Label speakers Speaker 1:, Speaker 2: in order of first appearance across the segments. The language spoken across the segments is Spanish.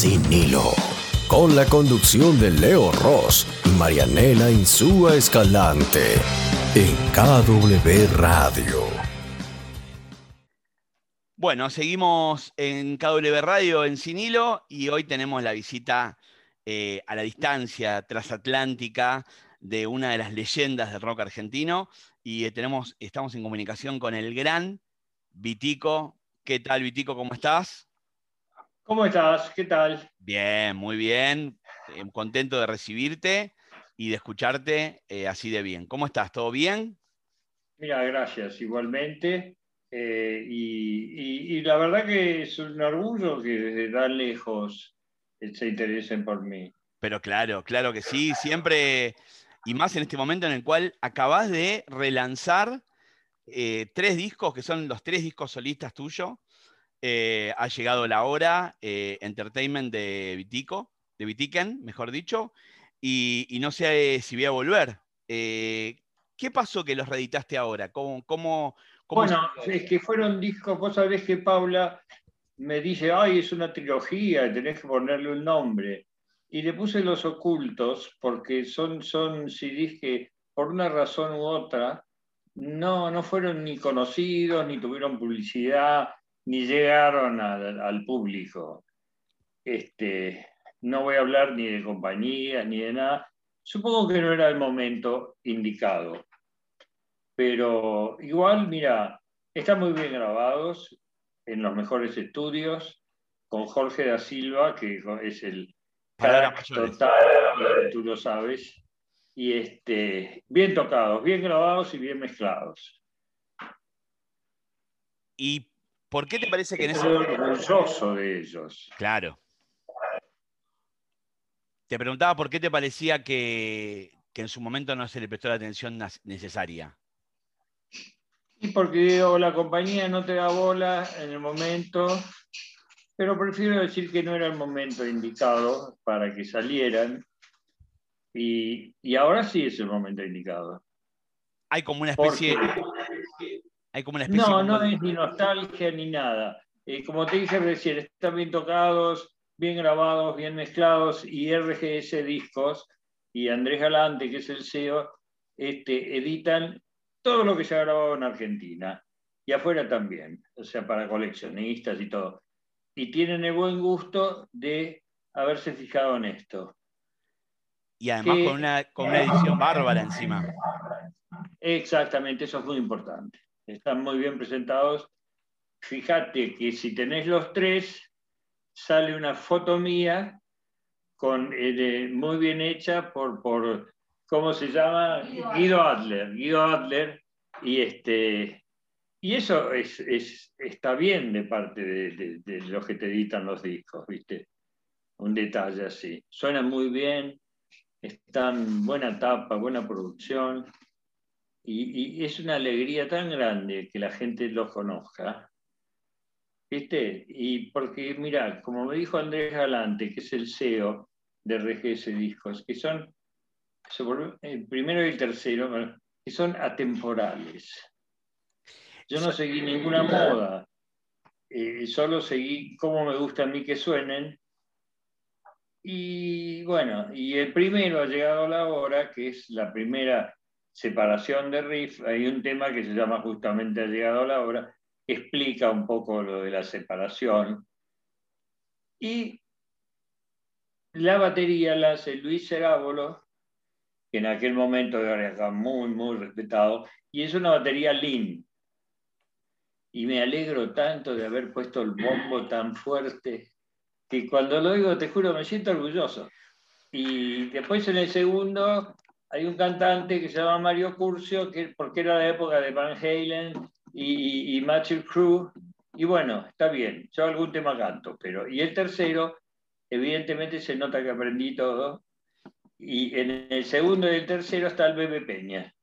Speaker 1: Sin Hilo, con la conducción de Leo Ross y Marianela Insúa Escalante, en KW Radio.
Speaker 2: Bueno, seguimos en KW Radio en Sin Hilo y hoy tenemos la visita eh, a la distancia transatlántica de una de las leyendas del rock argentino y eh, tenemos, estamos en comunicación con el gran Vitico. ¿Qué tal, Vitico? ¿Cómo estás?
Speaker 3: ¿Cómo estás? ¿Qué tal?
Speaker 2: Bien, muy bien. Eh, contento de recibirte y de escucharte eh, así de bien. ¿Cómo estás? ¿Todo bien?
Speaker 3: Mira, gracias, igualmente. y, la verdad que es un orgullo que desde tan lejos se interesen por mí.
Speaker 2: Pero claro, claro que sí, siempre y más en este momento en el cual acabas de relanzar eh, tres discos, que son los tres discos solistas tuyos. Eh, ha llegado la hora, eh, Entertainment de Vitico, de Vitiken, mejor dicho, y, no sé si voy a volver. ¿Qué pasó que los reeditaste ahora? ¿Cómo, cómo,
Speaker 3: bueno, es que fueron discos, vos sabés que Paula me dice, ay, es una trilogía, tenés que ponerle un nombre. Y le puse los ocultos porque son, son CDs que por una razón u otra no, no fueron ni conocidos, ni tuvieron publicidad, ni llegaron al, público. Este, no voy a hablar ni de compañías, ni de nada. Supongo que no era el momento indicado. Pero igual, mira, están muy bien grabados en los mejores estudios, con Jorge da Silva, que es el total, tú lo sabes. Y este, bien tocados, bien grabados y bien mezclados.
Speaker 2: ¿Y por qué te parece que en ese
Speaker 3: orgulloso de ellos.
Speaker 2: Claro. Te preguntaba por qué te parecía que, que en su momento no se le prestó la atención necesaria.
Speaker 3: Y porque la compañía no te da bola en el momento pero prefiero decir que no era el momento indicado para que salieran y, ahora sí es el momento indicado.
Speaker 2: Hay como una especie... hay como una especie
Speaker 3: no, no es ni nostalgia ni nada. Eh, como te dije recién, están bien tocados, bien grabados, bien mezclados y RGS Discos y Andrés Galante, que es el CEO, este, editan todo lo que se ha grabado en Argentina y afuera también, o sea, para coleccionistas y todo y tienen el buen gusto de haberse fijado en esto.
Speaker 2: Y además con, una, con una edición bárbara encima.
Speaker 3: Exactamente, eso es muy importante. Están muy bien presentados. Fíjate que si tenés los tres, sale una foto mía con, eh, muy bien hecha por, por, ¿cómo se llama? Guido Adler. Guido Adler. Y, este, y eso es, está bien de parte de, los que te editan los discos, ¿viste? Un detalle así. Suena muy bien, están buena tapa, buena producción, y, es una alegría tan grande que la gente los conozca. ¿Viste? Y porque, mira, como me dijo Andrés Galante, que es el CEO de RGS Discos, que son, el primero y el tercero, que son atemporales. Yo no seguí ninguna moda, eh, solo seguí cómo me gusta a mí que suenen. Y bueno, y el primero ha llegado la hora, que es la primera separación de riff. Hay un tema que se llama justamente Ha llegado la hora, que explica un poco lo de la separación. Y la batería la hace Luis Cerábolo, que en aquel momento era muy, muy respetado, y es una batería Lean y me alegro tanto de haber puesto el bombo tan fuerte que cuando lo digo, te juro, me siento orgulloso. Y después en el segundo hay un cantante que se llama Mario Curcio, que, porque era la época de Van Halen y, y, y Crew. Y bueno, está bien, yo algún tema canto, pero... Y el tercero, evidentemente se nota que aprendí todo. Y en el segundo y el tercero está el Bebe Peña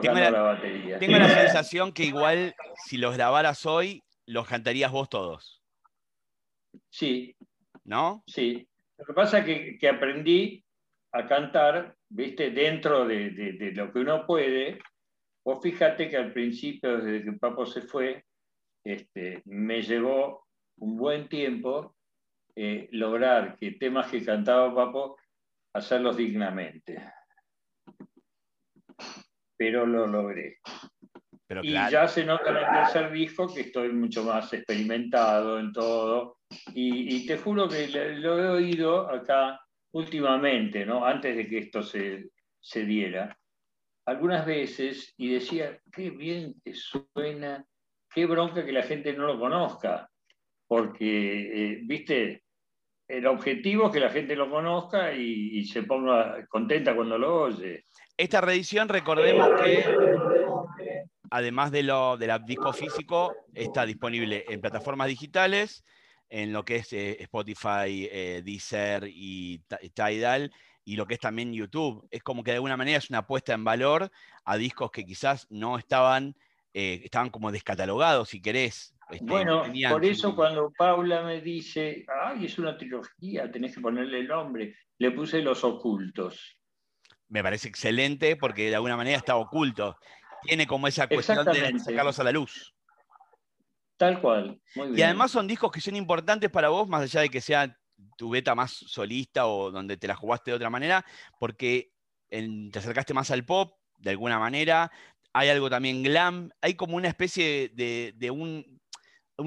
Speaker 2: tengo la, batería. Tengo la sensación que igual si los grabaras hoy, los cantarías vos todos.
Speaker 3: Sí.
Speaker 2: ¿No?
Speaker 3: Sí. Lo que pasa es que, aprendí a cantar, viste, dentro de, lo que uno puede. Vos fíjate que al principio, desde que Papo se fue, este, me llevó un buen tiempo eh, lograr que temas que cantaba Papo, hacerlos dignamente. Pero lo logré. y ya se nota en el tercer disco que estoy mucho más experimentado en todo. Y, te juro que lo he oído acá últimamente, ¿no? antes de que esto se, se diera, algunas veces y decía, qué bien que suena, qué bronca que la gente no lo conozca, porque, eh, viste, el objetivo es que la gente lo conozca y, se ponga contenta cuando lo oye.
Speaker 2: Esta reedición, recordemos que además de, lo, de la disco físico, está disponible en plataformas digitales, en lo que es eh, Spotify, eh, Deezer y Tidal, y lo que es también YouTube. Es como que de alguna manera es una apuesta en valor a discos que quizás no estaban, eh, estaban como descatalogados, si querés.
Speaker 3: Este, bueno, por eso cuando Paula me dice, ay, es una trilogía, tenés que ponerle el nombre, le puse Los Ocultos.
Speaker 2: Me parece excelente porque de alguna manera está oculto. Tiene como esa cuestión de sacarlos a la luz.
Speaker 3: Tal cual.
Speaker 2: Y además son discos que son importantes para vos, más allá de que sea tu beta más solista o donde te la jugaste de otra manera, porque te acercaste más al pop, de alguna manera. Hay algo también glam, hay como una especie de, un,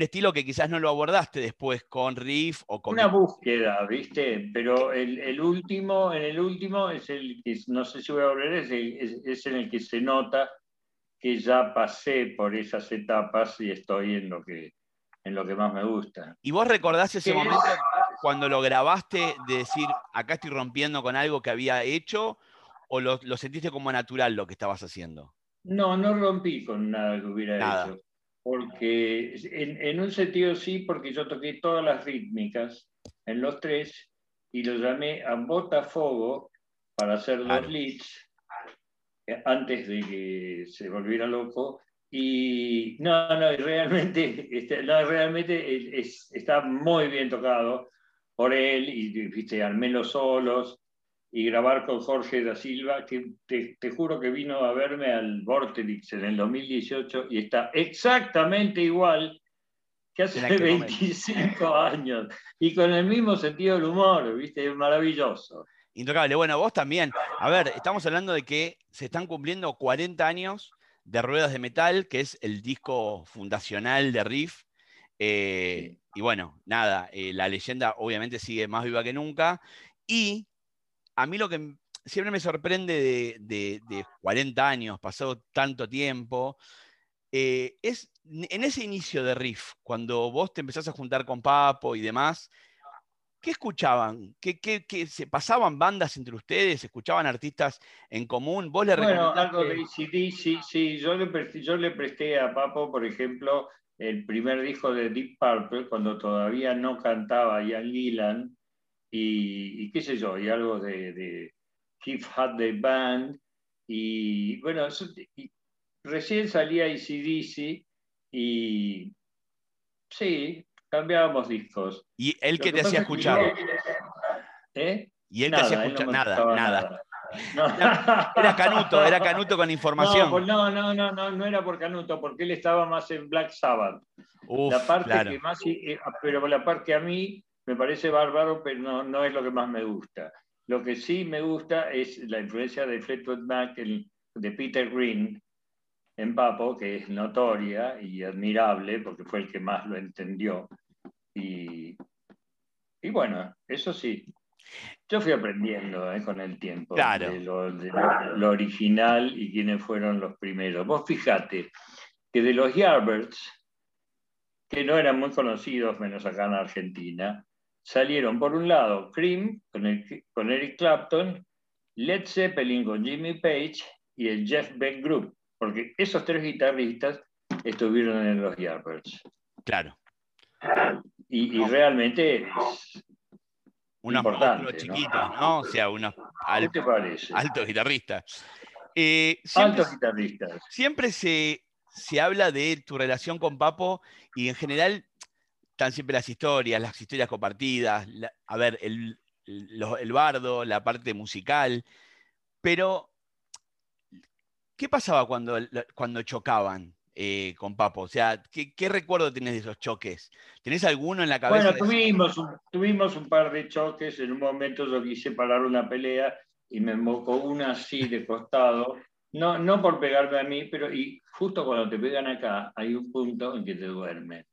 Speaker 2: estilo que quizás no lo abordaste después con Riff o con...
Speaker 3: Una búsqueda, ¿viste? Pero el, último, en el último es el que, no sé si voy a volver, es, es en el que se nota que ya pasé por esas etapas y estoy en lo que, en lo que más me gusta.
Speaker 2: ¿Y vos recordás ese momento cuando lo grabaste de decir, acá estoy rompiendo con algo que había hecho, o lo, sentiste como natural lo que estabas haciendo?
Speaker 3: No, no rompí con nada que hubiera hecho. Porque en, un sentido sí, porque yo toqué todas las rítmicas en los tres y lo llamé a Botafogo para hacer los leads antes de que se volviera loco. Y no, no, realmente, este, no, realmente está muy bien tocado por él y viste, armé los solos y grabar con Jorge da Silva, que te, juro que vino a verme al Vortex en el 2018 y está exactamente igual que hace 25 años y con el mismo sentido del humor, ¿viste? Es maravilloso.
Speaker 2: Intocable. Bueno, vos también. A ver, estamos hablando de que se están cumpliendo 40 años de Ruedas de Metal, que es el disco fundacional de Riff. Eh, y bueno, nada, eh, la leyenda obviamente sigue más viva que nunca. Y a mí lo que siempre me sorprende de, 40 años, pasado tanto tiempo, eh, es en ese inicio de Riff, cuando vos te empezás a juntar con Papo y demás, ¿qué escuchaban? ¿Qué, se pasaban bandas entre ustedes? ¿Escuchaban artistas en común? ¿Vos le
Speaker 3: Bueno, algo de sí, sí. Yo le, presté, yo le presté a Papo, por ejemplo, el primer disco de Deep Purple, cuando todavía no cantaba Ian Gillan, y, qué sé yo, y algo de, de Keith the Band, y bueno, recién salía ACDC, y sí, cambiábamos discos.
Speaker 2: ¿Y él que te hacía escuchar?
Speaker 3: ¿Eh?
Speaker 2: ¿Y él te hacía escuchar? nada, nada. Era, Canuto, era Canuto con información.
Speaker 3: Pues no, no, no, no, no, era por Canuto, porque él estaba más en Black Sabbath. la parte que más, eh, pero la parte que a mí me parece bárbaro, pero no, no es lo que más me gusta. Lo que sí me gusta es la influencia de Fleetwood Mac, de Peter Green, en Papo, que es notoria y admirable, porque fue el que más lo entendió. Y, y bueno, eso sí, yo fui aprendiendo eh, con el tiempo de, lo, original y quiénes fueron los primeros. Vos fijate que de los Yardbirds, que no eran muy conocidos, menos acá en Argentina, salieron por un lado Cream con, con Eric Clapton, Led Zeppelin con Jimmy Page y el Jeff Beck Group, porque esos tres guitarristas estuvieron en los Yardbirds.
Speaker 2: Claro.
Speaker 3: Y, y realmente
Speaker 2: unos monstruos chiquitos, ¿no? O sea, unos altos guitarristas.
Speaker 3: Eh, altos guitarristas.
Speaker 2: Siempre se, habla de tu relación con Papo y en general están siempre las historias, las historias compartidas, a ver, el, el, bardo, la parte musical, pero ¿qué pasaba cuando, cuando chocaban? Eh, con Papo? O sea, ¿qué, recuerdo tienes de esos choques? ¿Tenés alguno en la cabeza?
Speaker 3: Bueno, tuvimos, un, tuvimos un par de choques. En un momento yo quise parar una pelea y me embocó una así de costado. No, no por pegarme a mí, pero y justo cuando te pegan acá hay un punto en que te duermen.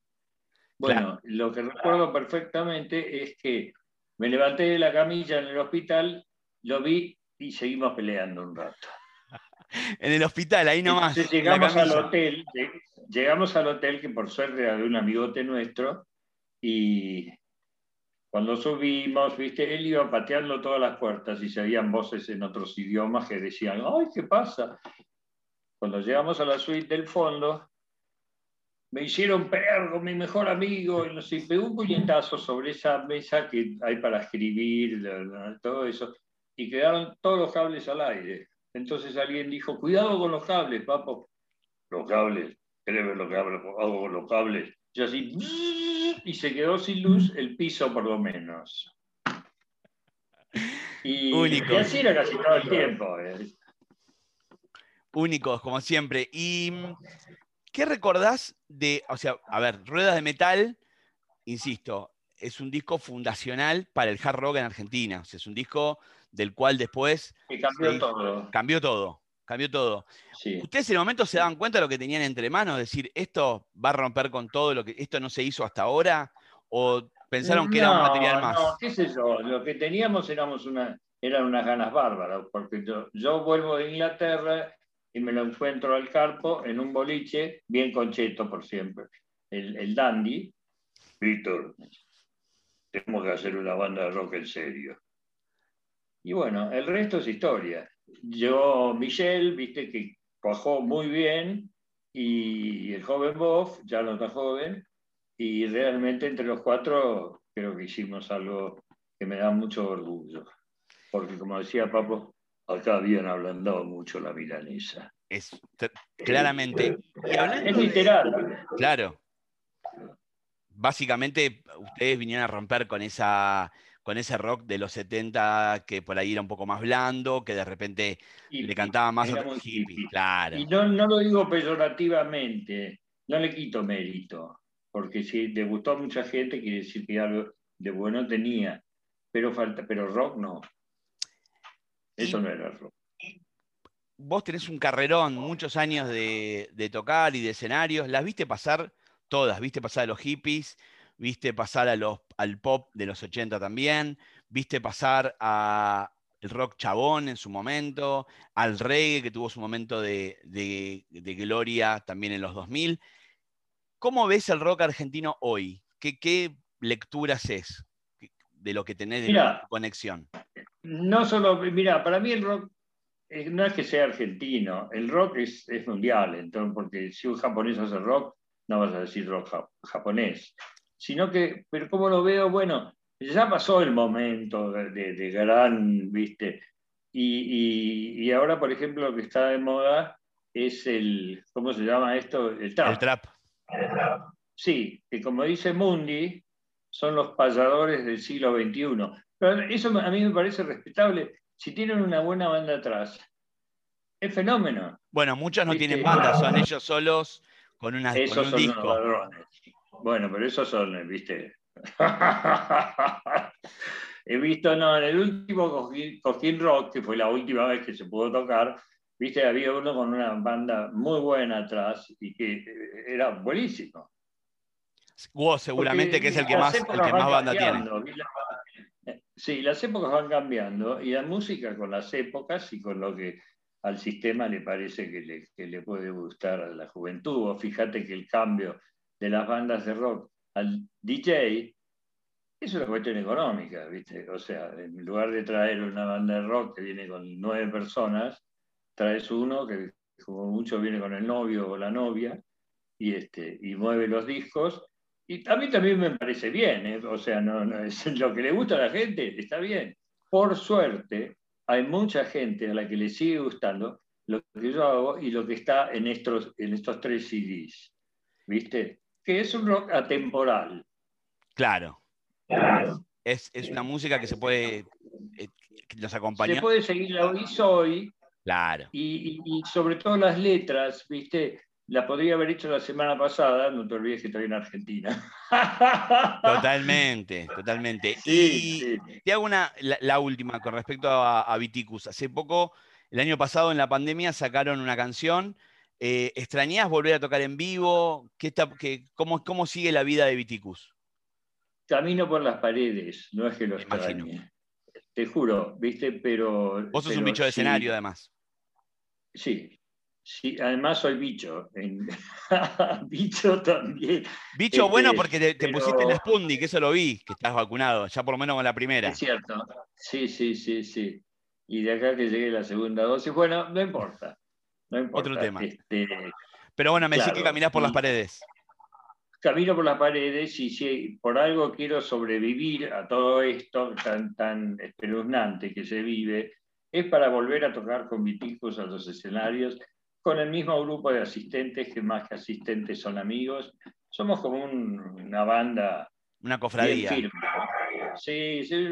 Speaker 3: Bueno, lo que recuerdo perfectamente es que me levanté de la camilla en el hospital, lo vi y seguimos peleando un rato.
Speaker 2: En el hospital, ahí nomás.
Speaker 3: llegamos al hotel, llegamos al hotel que por suerte era de un amigote nuestro y cuando subimos, viste, él iba pateando todas las puertas y se oían voces en otros idiomas que decían, ay, ¿qué pasa? Cuando llegamos a la suite del fondo, me hicieron perro, mi mejor amigo, y no sé, pegó un puñetazo sobre esa mesa que hay para escribir, todo eso, y quedaron todos los cables al aire. Entonces alguien dijo, cuidado con los cables, papo. Los cables, ¿querés lo que hago con los cables? Yo así, y se quedó sin luz el piso por lo menos. Y, y así era casi todo el tiempo. Eh.
Speaker 2: Únicos, como siempre. ¿Y qué recordás de, o sea, a ver, Ruedas de Metal, insisto, es un disco fundacional para el hard rock en Argentina. O sea, es un disco del cual después...
Speaker 3: cambió todo.
Speaker 2: Cambió todo, cambió todo. ¿Ustedes en el momento se daban cuenta de lo que tenían entre manos? decir, esto va a romper con todo lo que... Esto no se hizo hasta ahora. ¿O pensaron que era un material más? No,
Speaker 3: qué sé yo. Lo que teníamos éramos una, eran unas ganas bárbaras. Porque yo, yo vuelvo de Inglaterra y me lo encuentro al carpo en un boliche, bien concheto por siempre. El, el dandy. Víctor, tenemos que hacer una banda de rock en serio. Y bueno, el resto es historia. Yo, Michelle, viste que cuajó muy bien, y el joven Bob, ya no está joven, y realmente entre los cuatro creo que hicimos algo que me da mucho orgullo. Porque como decía Papo, acá habían ablandado mucho la milanesa.
Speaker 2: Es claramente.
Speaker 3: es literal.
Speaker 2: claro. Básicamente, ustedes vinieron a romper con esa con ese rock de los 70 que por ahí era un poco más blando, que de repente le cantaba más a hippie, claro.
Speaker 3: Y no, no, lo digo peyorativamente, no le quito mérito, porque si le gustó a mucha gente quiere decir que algo de bueno tenía, pero falta, pero rock no. Eso no era rock.
Speaker 2: Vos tenés un carrerón, muchos años de, de tocar y de escenarios, las viste pasar todas, viste pasar a los hippies, viste pasar a los, al pop de los 80 también, viste pasar a el rock chabón en su momento, al reggae que tuvo su momento de, gloria también en los 2000. ¿Cómo ves el rock argentino hoy? ¿Qué, qué lecturas es de lo que tenés de conexión?
Speaker 3: No solo, mira, para mí el rock eh, no es que sea argentino, el rock es, es mundial, entonces, porque si un japonés hace rock, no vas a decir rock japonés sino que, pero ¿cómo lo veo? Bueno, ya pasó el momento de, gran, viste, y, y, ahora, por ejemplo, lo que está de moda es el, ¿cómo se llama esto?
Speaker 2: El trap.
Speaker 3: El trap. Sí, que como dice Mundi, son los payadores del siglo XXI. Pero eso a mí me parece respetable. Si tienen una buena banda atrás, es fenómeno.
Speaker 2: Bueno, muchos no tienen banda, son ellos solos con, una,
Speaker 3: con un disco. Bueno, pero esos son, viste. He visto, no, en el último Cojín Rock, que fue la última vez que se pudo tocar, viste, había uno con una banda muy buena atrás y que eh, era buenísimo.
Speaker 2: Vos seguramente que es el que más, el que más banda tiene.
Speaker 3: Sí, las épocas van cambiando y la música con las épocas y con lo que al sistema le parece que le, que le puede gustar a la juventud. O fíjate que el cambio de las bandas de rock al DJ, es una cuestión económica, ¿viste? O sea, en lugar de traer una banda de rock que viene con nueve personas, traes uno que como mucho viene con el novio o la novia y, este, y mueve los discos. Y a mí también me parece bien, ¿eh? o sea, no, no, es lo que le gusta a la gente, está bien. Por suerte, hay mucha gente a la que le sigue gustando lo que yo hago y lo que está en estos, en estos tres CDs. ¿Viste? Que es un rock atemporal.
Speaker 2: Claro. Es, una música que se puede, eh, nos acompaña.
Speaker 3: Se puede seguir la hoy soy.
Speaker 2: Claro.
Speaker 3: Y, sobre todo las letras, ¿viste? la podría haber hecho la semana pasada, no te olvides que estoy en Argentina.
Speaker 2: Totalmente, totalmente. y te hago una, la, última con respecto a, Viticus. Hace poco, el año pasado en la pandemia, sacaron una canción. Eh, ¿Extrañas volver a tocar en vivo? ¿Qué cómo, ¿Cómo sigue la vida de Viticus?
Speaker 3: Camino por las paredes, no es que lo extrañe. Te juro, ¿viste? Pero.
Speaker 2: Vos sos un bicho de escenario, además.
Speaker 3: Sí, Sí, además soy bicho. bicho también.
Speaker 2: Bicho bueno este, porque te, pusiste el Spundi, que eso lo vi, que estás vacunado, ya por lo menos con la primera.
Speaker 3: Es cierto. Sí, sí, sí, sí. Y de acá que llegue la segunda dosis, bueno, no importa. No importa.
Speaker 2: Otro tema. Este, Pero bueno, me decís que caminás por las paredes.
Speaker 3: Camino por las paredes y si por algo quiero sobrevivir a todo esto tan, tan espeluznante que se vive, es para volver a tocar con mis hijos a los escenarios con el mismo grupo de asistentes, que más que asistentes son amigos. Somos como una banda.
Speaker 2: Una cofradía.
Speaker 3: Sí, sí.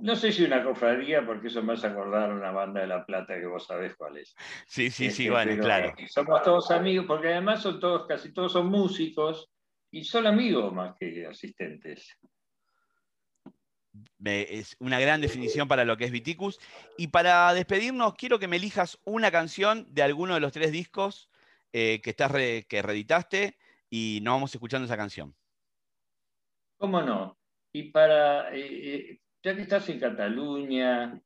Speaker 3: No sé si una cofradía, porque eso me hace acordar a una banda de La Plata que vos sabés cuál es.
Speaker 2: Sí, sí, sí, este, bueno, claro.
Speaker 3: Somos todos amigos, porque además son todos, casi todos son músicos y son amigos más que asistentes
Speaker 2: es una gran definición para lo que es Viticus. Y para despedirnos, quiero que me elijas una canción de alguno de los tres discos eh, que, estás que reeditaste y nos vamos escuchando esa canción.
Speaker 3: ¿Cómo no? Y para, eh, eh, ya que estás en Cataluña,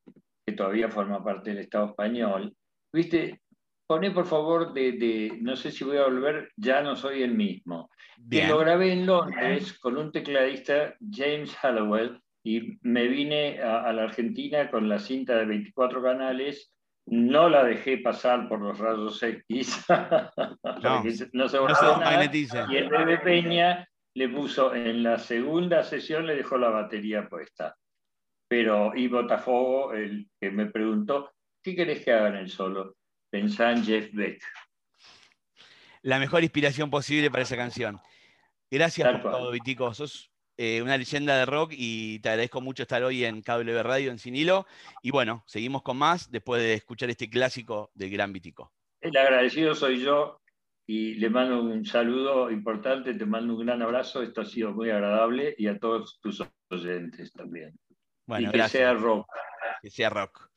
Speaker 3: que todavía forma parte del Estado español, viste, poné por favor de, no sé si voy a volver, ya no soy el mismo. Que lo grabé en Londres con un tecladista, James Hallowell, y me vine a, la Argentina con la cinta de 24 canales, no la dejé pasar por los rayos X, no, no se nada, y el Bebe Peña le puso en la segunda sesión, le dejó la batería puesta. Pero, y Botafogo, el que me preguntó, ¿qué querés que haga en el solo? Pensá en Jeff Beck.
Speaker 2: La mejor inspiración posible para esa canción. Gracias por todo, Vitico. Sos eh, una leyenda de rock y te agradezco mucho estar hoy en Cable Radio en Sinilo. Y bueno, seguimos con más después de escuchar este clásico del Gran Vitico.
Speaker 3: El agradecido soy yo y le mando un saludo importante, te mando un gran abrazo, esto ha sido muy agradable y a todos tus oyentes también.
Speaker 2: Bueno,
Speaker 3: y que sea rock.
Speaker 2: Que sea rock.